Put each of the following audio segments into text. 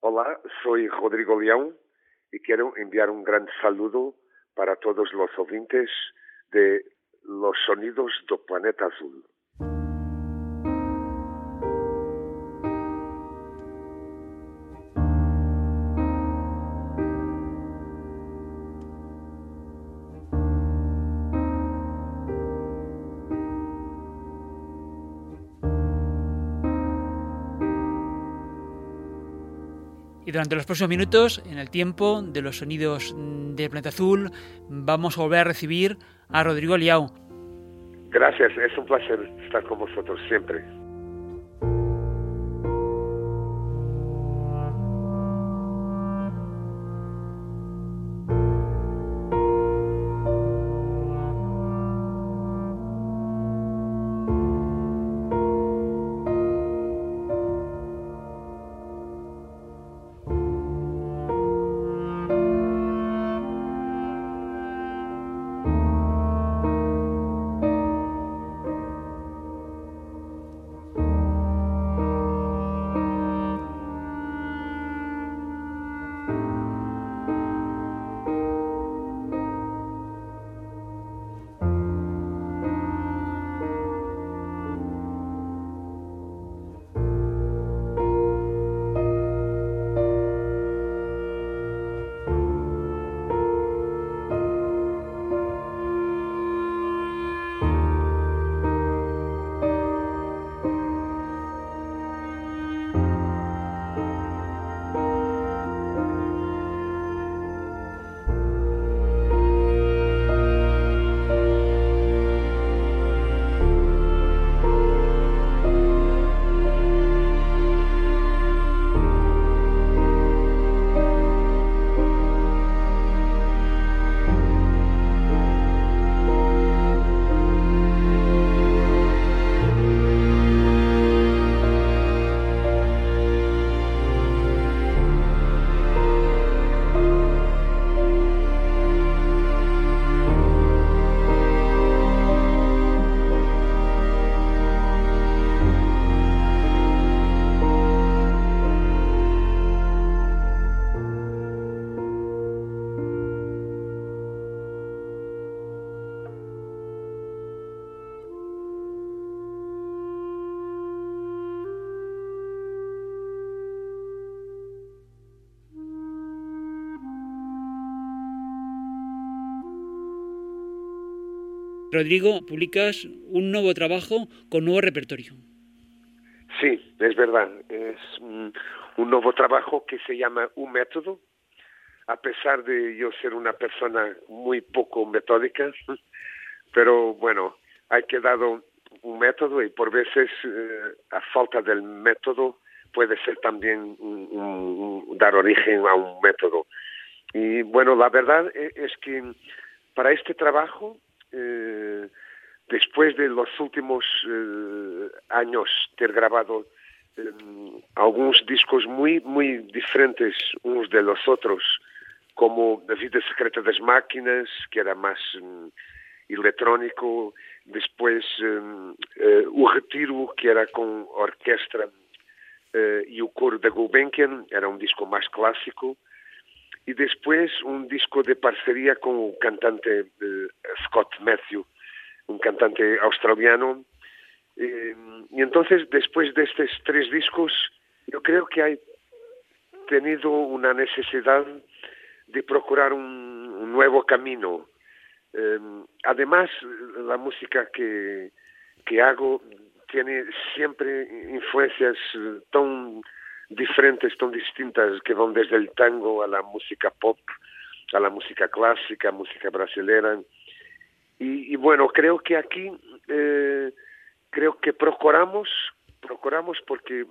Hola, soy Rodrigo León y quiero enviar un gran saludo para todos los oyentes de Los Sonidos do Planeta Azul. Y durante los próximos minutos, en el tiempo de los sonidos de Planeta Azul, vamos a volver a recibir a Rodrigo Liao. Gracias, es un placer estar con vosotros siempre. Rodrigo, publicas un nuevo trabajo con nuevo repertorio. Sí, es verdad. Es un, nuevo trabajo que se llama Un Método. A pesar de yo ser una persona muy poco metódica, pero bueno, hay que dar un método y por veces eh, a falta del método puede ser también dar origen a un método. Y bueno, la verdad e, es que para este trabajo eh, después de los últimos eh, años ter grabado eh, algunos discos muy, muy diferentes unos de los otros, como La vida secreta das máquinas, que era más um, electrónico, después um, uh, O Retiro, que era con orquestra uh, e o coro da Gulbenkian, era un disco más clásico, y después un disco de parcería con un cantante eh, Scott Matthew, un cantante australiano. Eh, y entonces, después de estos tres discos, yo creo que hay tenido una necesidad de procurar un, nuevo camino. Eh, además, la música que, que hago tiene siempre influencias tan diferentes, tan distintas, que van desde el tango a la música pop, a la música clásica, música brasileña. Y, bueno, creo que aquí, eh, creo que procuramos, procuramos porque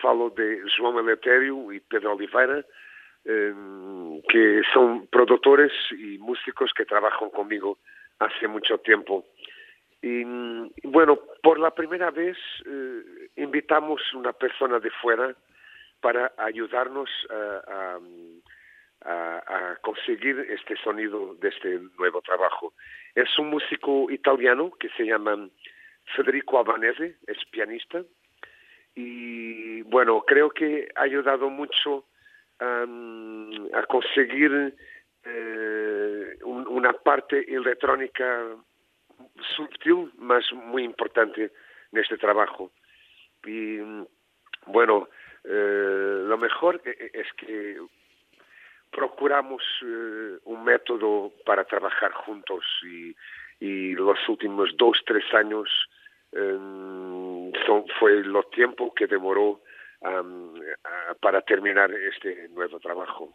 falo de João Eletério y Pedro Oliveira, eh, que son productores y músicos que trabajan conmigo hace mucho tiempo. Y bueno, por la primera vez eh, invitamos una persona de fuera para ayudarnos a, conseguir este sonido de este nuevo trabajo. Es un músico italiano que se llama Federico Albanese, es pianista, y bueno, creo que ha ayudado mucho a conseguir eh, una parte electrónica sutil, más muy importante en este trabajo. Y bueno, eh, lo mejor e, e, es que procuramos eh, un método para trabajar juntos y, los últimos dos, tres años em, son, fue lo tiempo que demoró para terminar este nuevo trabajo.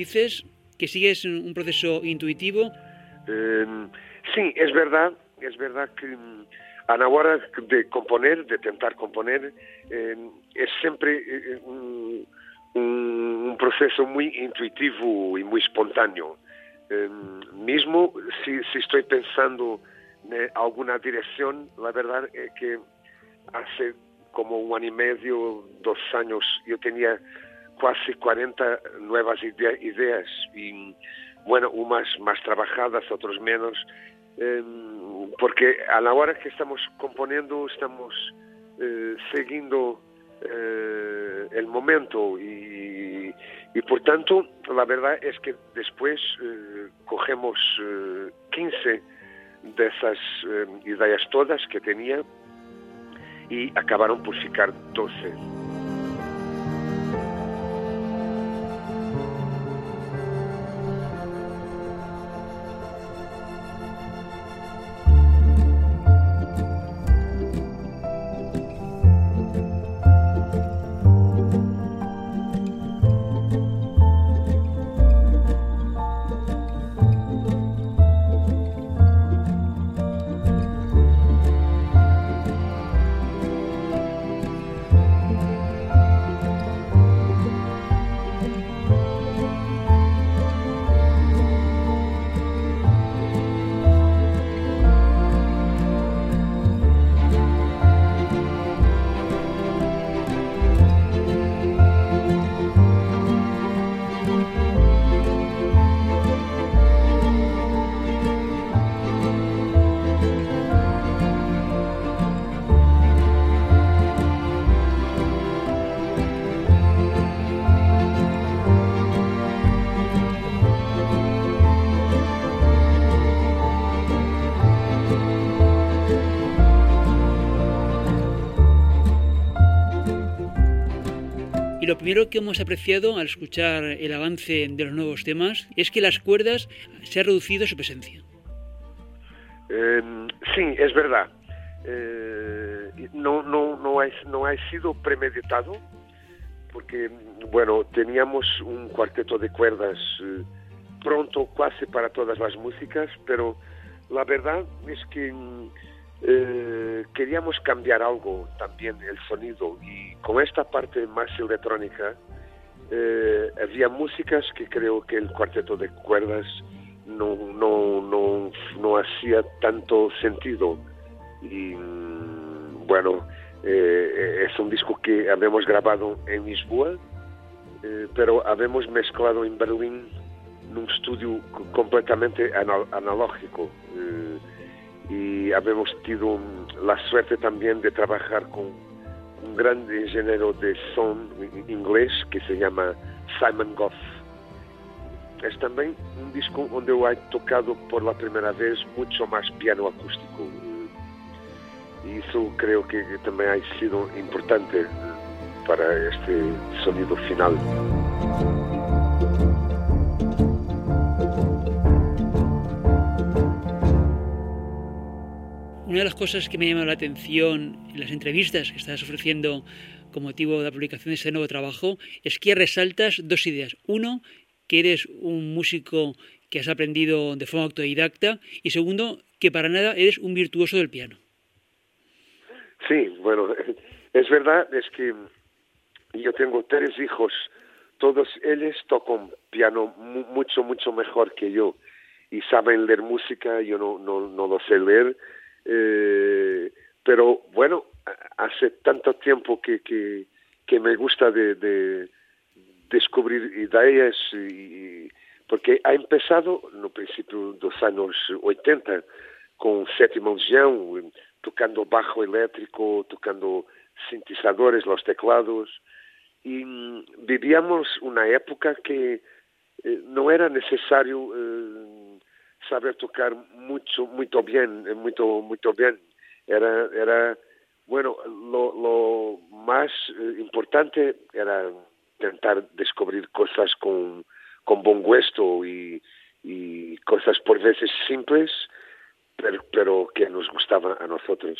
Dices que sigues un proceso intuitivo. Em, sí, es verdad, es verdad que mm, a la hora de componer, de intentar componer, em, es siempre eh, un, proceso muy intuitivo y muy espontáneo. Em, mismo si, si, estoy pensando en alguna dirección, la verdad es que hace como un año y medio, dos años, yo tenía casi 40 nuevas ideas y bueno, unas más trabajadas, otros menos, em, porque a la hora que estamos componiendo estamos eh, siguiendo eh, el momento y, y, por tanto la verdad es que después eh, cogemos 15 de esas ideas todas que tenía y acabaron por ficar 12. Primero que hemos apreciado al escuchar el avance de los nuevos temas es que las cuerdas se ha reducido su presencia. Em, sí, es verdad. Eh, no, no, no, ha, no ha sido premeditado porque, bueno, teníamos un cuarteto de cuerdas eh, pronto casi para todas las músicas, pero la verdad es que eh, queríamos cambiar algo también el sonido y con esta parte más electrónica eh, había músicas que creo que el cuarteto de cuerdas no, no, no, no hacía tanto sentido. Y mm, bueno eh, es un disco que habíamos grabado en Lisboa pero habíamos mezclado en Berlín en un estudio completamente analógico y habemos tenido la suerte también de trabajar con un gran ingeniero de son inglés que se llama Simon Goff. Es también un disco donde yo he tocado por la primera vez mucho más piano acústico. Y eso creo que también ha sido importante para este sonido final. Una de las cosas que me llama la atención en las entrevistas que estás ofreciendo con motivo de la publicación de este nuevo trabajo es que resaltas dos ideas. Uno, que eres un músico que has aprendido de forma autodidacta y segundo, que para nada eres un virtuoso del piano. Sí, bueno, es verdad, es que yo tengo tres hijos, todos ellos tocan piano mucho, mucho mejor que yo y saben leer música, yo no, no, no lo sé leer, eh, pero bueno, hace tanto tiempo que, que, me gusta de, de descubrir ideas porque ha empezado no principio dos años 80 con Sétima Legião, tocando bajo eléctrico, tocando sintetizadores, los teclados, y mm, vivíamos una época que eh, no era necesario eh, saber tocar mucho, muito bien, eh, muito, muito bien. Era, era bueno, lo, lo más importante era intentar descubrir cosas con, con buen gusto y, y cosas por veces simples, pero, pero que nos gustaban a nosotros.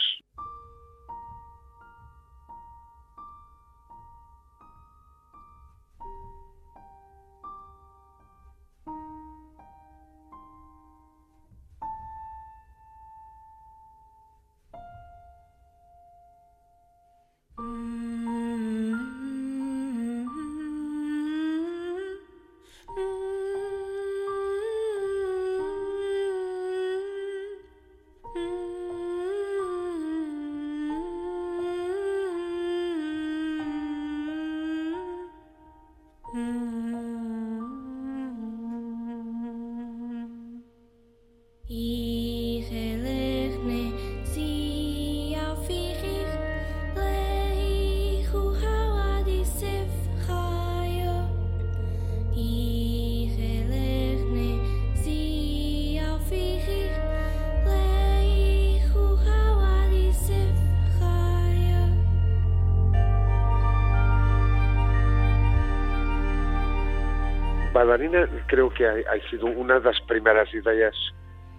Bailarina creo que ha, sido una de las primeras ideas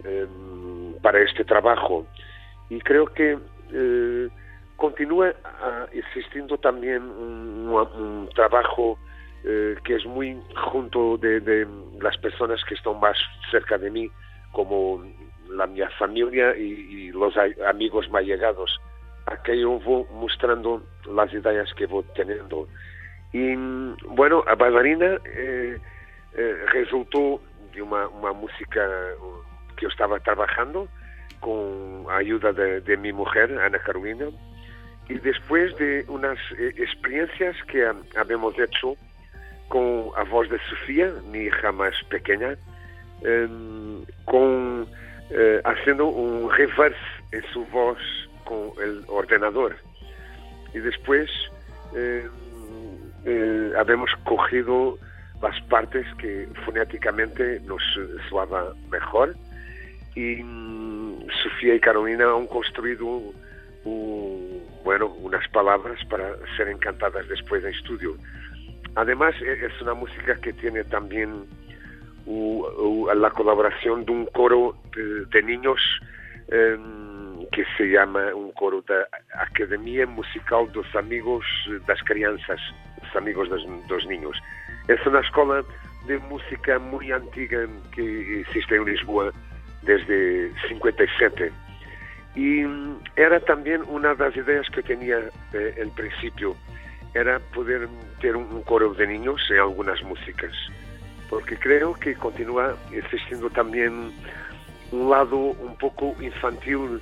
em, para este trabajo y creo que eh, continúa ah, existiendo también un, trabajo eh, que es muy junto de, las personas que están más cerca de mí, como la mi familia y, los amigos más llegados, a que yo voy mostrando las ideas que voy teniendo. Y bueno, a bailarina eh, eh, resultó de una, música que yo estaba trabajando con ayuda de, mi mujer, Ana Carolina, y después de unas eh, experiencias que habíamos hecho con la voz de Sofía, mi hija más pequeña, em, con eh, haciendo un reverse en su voz con el ordenador. Y después eh, habíamos cogido las partes que fonéticamente nos soaban mejor y mm, Sofía y Carolina han construido bueno, unas palabras para ser encantadas después del estudio. Además, e, es una música que tiene también la colaboración de un coro de, niños em, que se llama un coro de Academia Musical dos Amigos das Crianças, los amigos de los niños. Es una escuela de música muy antigua que existe en Lisboa desde 57. Y era también una de las ideas que tenía eh, el principio, era poder tener un coro de niños en algunas músicas, porque creo que continúa existiendo también un lado un poco infantil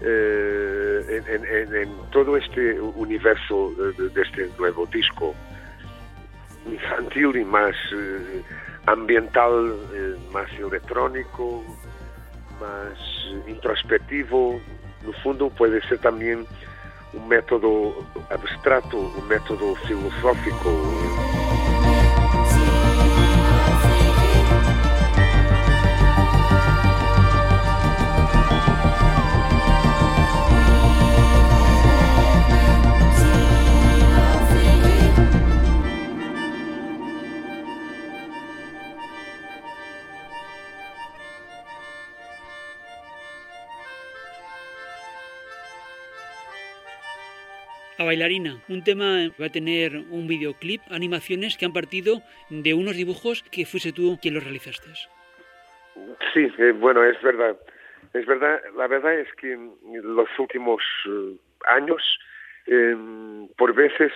eh, en, todo este universo de este nuevo disco infantil y más eh, ambiental, eh, más electrónico, más introspectivo. No fundo puede ser también un método abstrato, un método filosófico. Bailarina. Un tema va a tener un videoclip, animaciones que han partido de unos dibujos que fuiste tú quien los realizaste. Sí, eh, bueno, es verdad. Es verdad, la verdad es que en los últimos eh, años em, por veces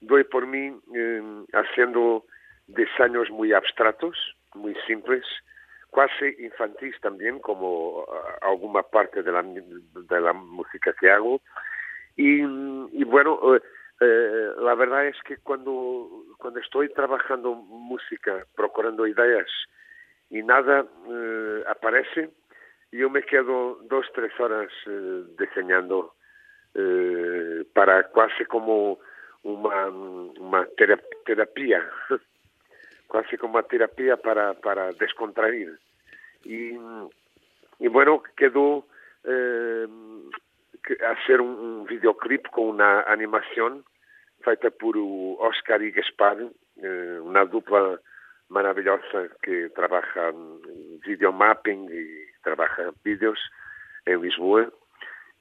doy por mí em, haciendo diseños muy abstractos, muy simples, casi infantis también, como ah, alguna parte de la música que hago. Y, bueno, eh, eh, la verdad es que cuando, cuando estoy trabajando música, procurando ideas y nada eh, aparece, yo me quedo dos, tres horas diseñando para casi como una, una terapia casi como una terapia para, para descontrair. Y, y bueno, quedó eh, hacer un, un, videoclip con una animación feita por Oscar y Gaspar, eh, una dupla maravillosa que trabaja en videomapping y trabaja vídeos en Lisboa.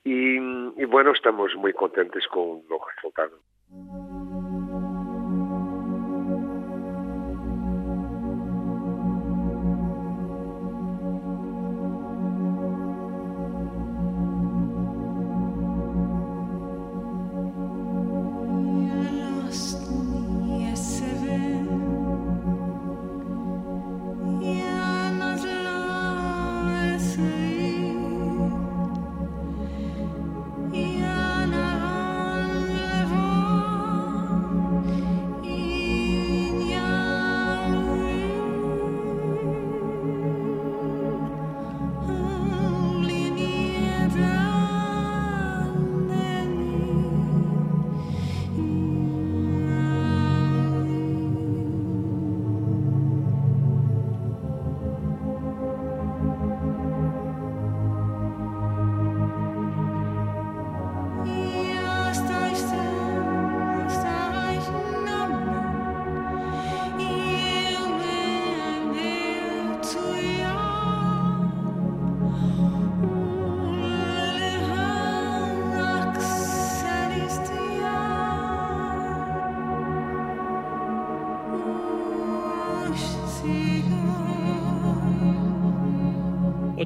Y, y bueno, estamos muy contentos con los resultados.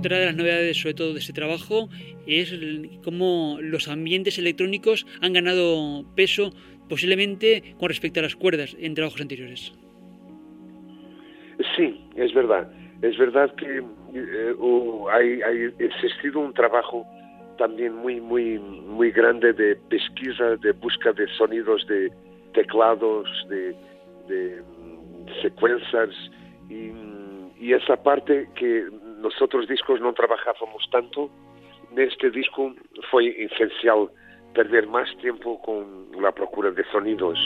Otra de las novedades, sobre todo de este trabajo, es cómo los ambientes electrónicos han ganado peso, posiblemente con respecto a las cuerdas en trabajos anteriores. Sí, es verdad. Es verdad que eh, existido un trabajo también muy, muy, muy grande de pesquisa, de busca de sonidos de teclados, de, secuencias y esa parte que nosotros discos no trabajábamos tanto, neste disco foi essencial perder mais tempo com a procura de sonidos.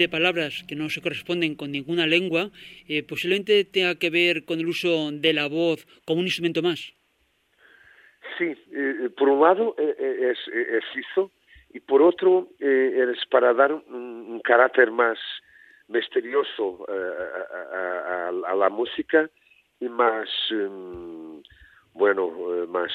De palabras que no se corresponden con ninguna lengua eh, posiblemente tenga que ver con el uso de la voz como un instrumento más. Sí, eh, por un lado es, es, eso, y por otro es para dar un, carácter más misterioso a, la música y más, em, bueno, más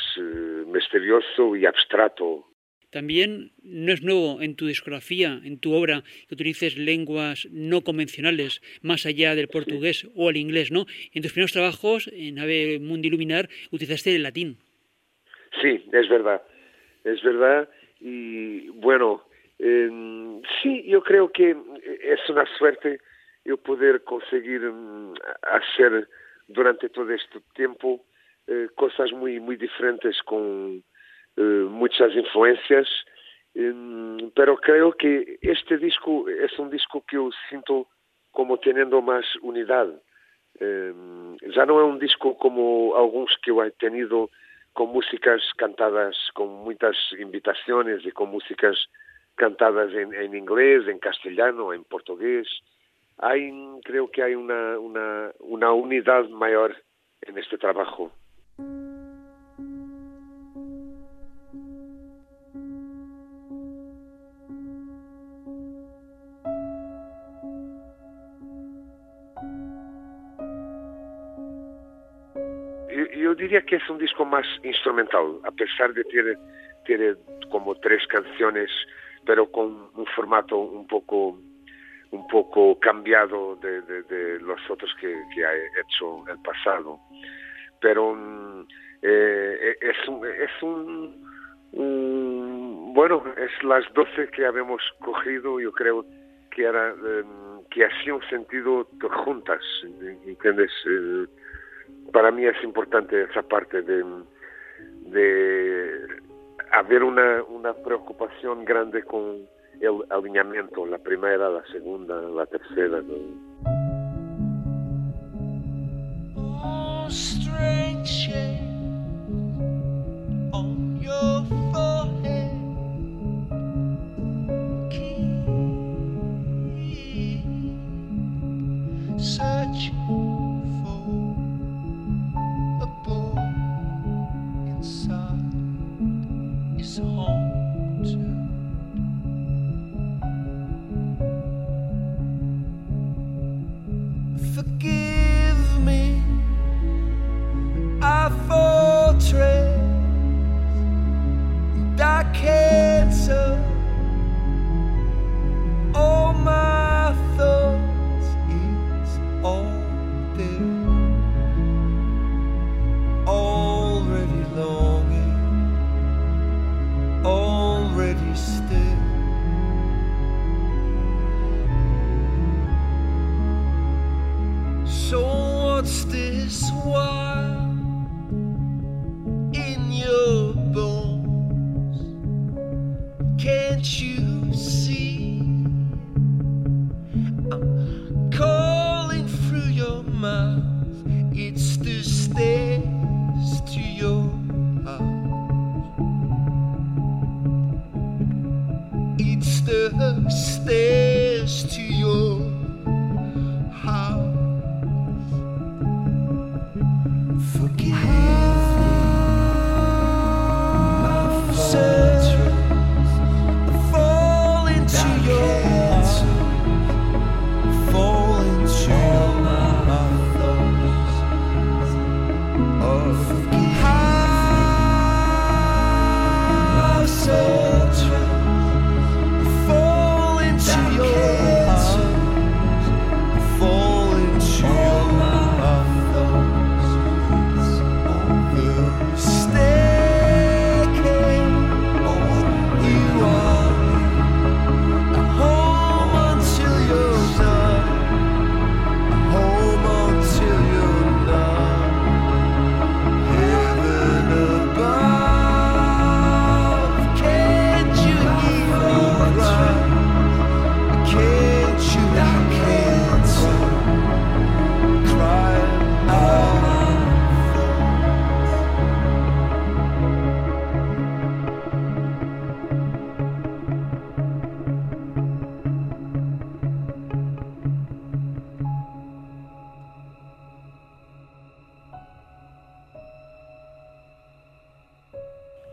misterioso y abstracto también no es nuevo en tu discografía, en tu obra, que utilices lenguas no convencionales, más allá del portugués o el inglés, ¿no? En tus primeros trabajos, en Ave Mundi Luminar, utilizaste el latín. Sí, es verdad, es verdad. Y bueno, em, sí, yo creo que es una suerte yo poder conseguir mm, hacer durante todo este tiempo eh, cosas muy, muy diferentes con muchas influencias, pero creo que este disco es un disco que yo siento como teniendo más unidad. Em, ya no es un disco como algunos que he tenido con músicas cantadas con muchas invitaciones y con músicas cantadas en, en inglés, en castellano, en portugués. Hay, creo que hay una, una, una unidad mayor en este trabajo. Que es un disco más instrumental, a pesar de tener, tener como tres canciones, pero con un formato un poco un poco cambiado de, los otros que, que he hecho el pasado. Pero mm, eh, es, un, es un, bueno, es las doce que habíamos cogido, yo creo que era em, que hacía un sentido juntas, ¿entiendes? Eh, para mí es importante esa parte de, de haber una, una preocupación grande con el alineamiento, la primera, la segunda, la tercera. Oh,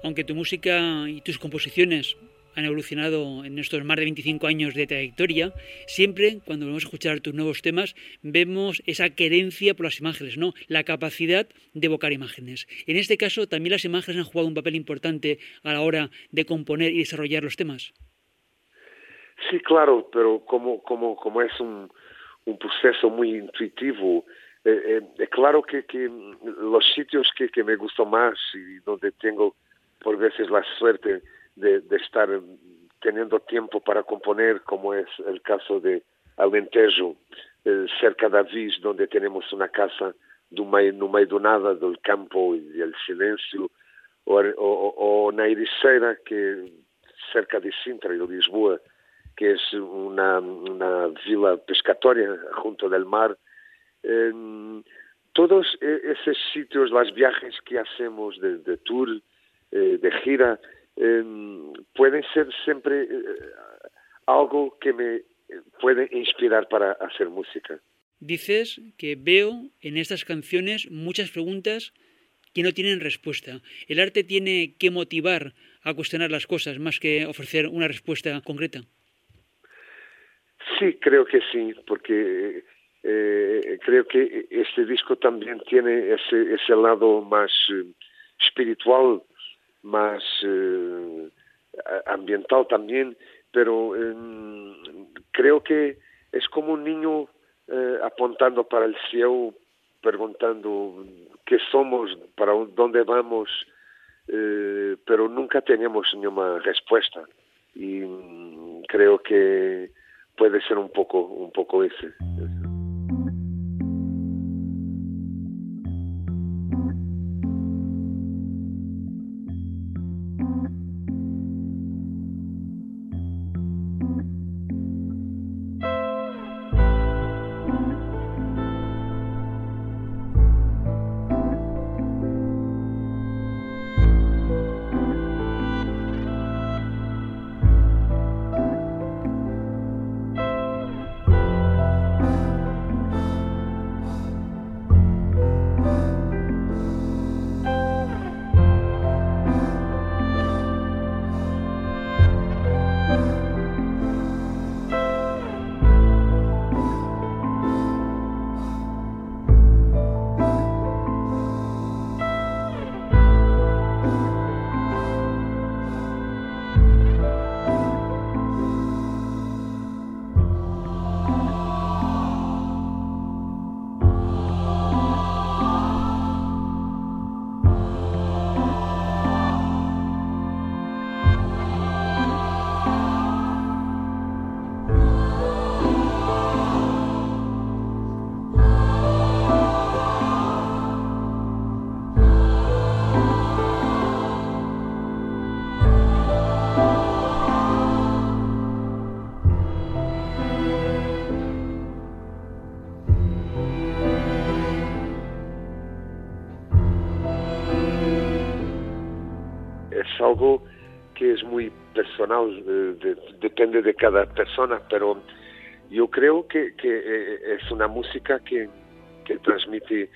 aunque tu música y tus composiciones han evolucionado en estos más de 25 años de trayectoria, siempre cuando vamos a escuchar tus nuevos temas vemos esa querencia por las imágenes, ¿no? La capacidad de evocar imágenes. En este caso también las imágenes han jugado un papel importante a la hora de componer y desarrollar los temas. Sí, claro, pero como, como, como es un, proceso muy intuitivo, eh, eh, es claro que, los sitios que me gustan más y donde tengo por veces la suerte de, estar teniendo tiempo para componer, como es el caso de Alentejo, eh, cerca de Avis, donde tenemos una casa no meio do nada, campo y del silencio, o, o, o na Ericeira, que cerca de Sintra y de Lisboa, que es una, una vila pescatoria junto del mar. Eh, todos esos sitios, los viajes que hacemos de tour, eh, de gira, Em, pueden ser siempre eh, algo que me puede inspirar para hacer música. Dices que veo en estas canciones muchas preguntas que no tienen respuesta. El arte tiene que motivar a cuestionar las cosas más que ofrecer una respuesta concreta. Sí, creo que sí, porque eh, creo que este disco también tiene ese, ese lado más eh, espiritual más eh, ambiental también, pero eh, creo que es como un niño eh, apuntando para el cielo, preguntando qué somos, para dónde vamos, pero nunca tenemos ninguna respuesta. Y mm, creo que puede ser un poco, un poco ese. Depende de cada persona, pero yo creo que, eh, es una música que, transmite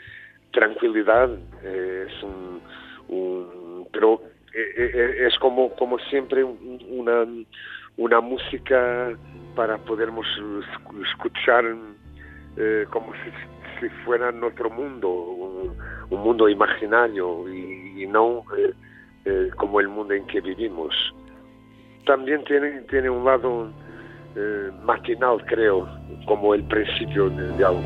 tranquilidad, eh, es un, pero eh, es como, como siempre una, una música para podermos escuchar como si, fuera nuestro mundo, un, mundo imaginario y, no como el mundo en que vivimos también tiene, tiene un lado eh, matinal, creo, como el principio de, algo.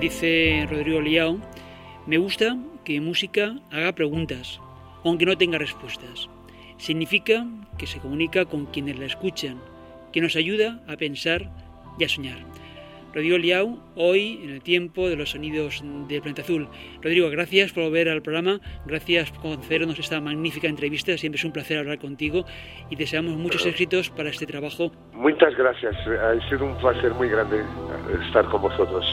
Dice Rodrigo Liao, me gusta que música haga preguntas, aunque no tenga respuestas. Significa que se comunica con quienes la escuchan, que nos ayuda a pensar y a soñar. Rodrigo Liao, hoy en el tiempo de los sonidos del planeta azul. Rodrigo, gracias por volver al programa, gracias por concedernos esta magnífica entrevista, siempre es un placer hablar contigo y deseamos muchos éxitos para este trabajo. Muchas gracias, ha sido un placer muy grande estar con vosotros.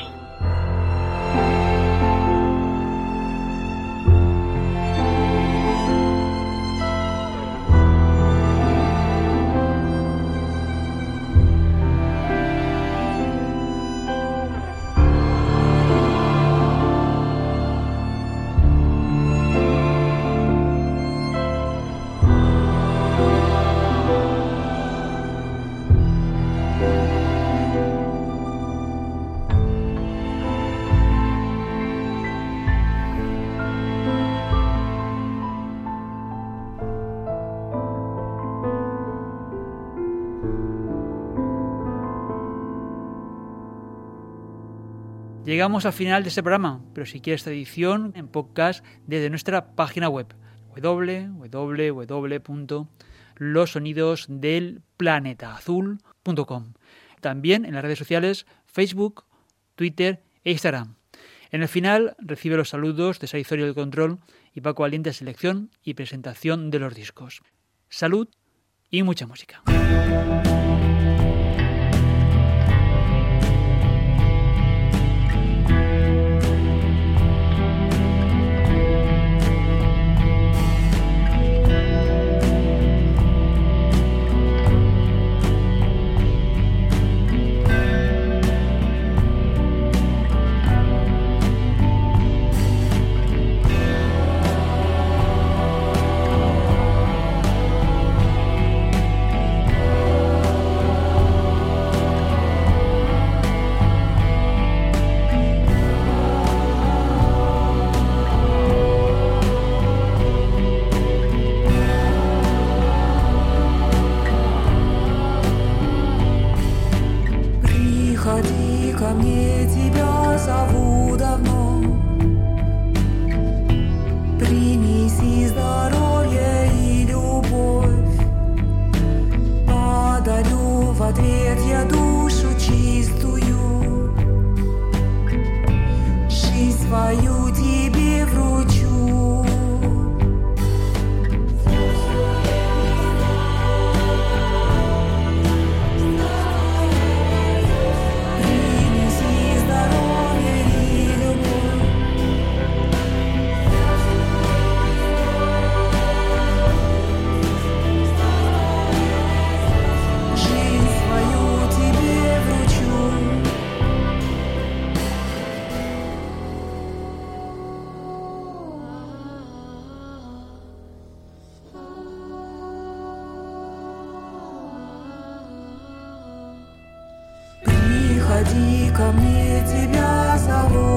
Llegamos al final de este programa, pero si quieres esta edición en podcast desde nuestra página web www.losonidosdelplanetaazul.com. También en las redes sociales Facebook, Twitter e Instagram. En el final recibe los saludos de Saizorio del Control y Paco Aliente selección y presentación de los discos. Salud y mucha música. ко мне тебя зовут.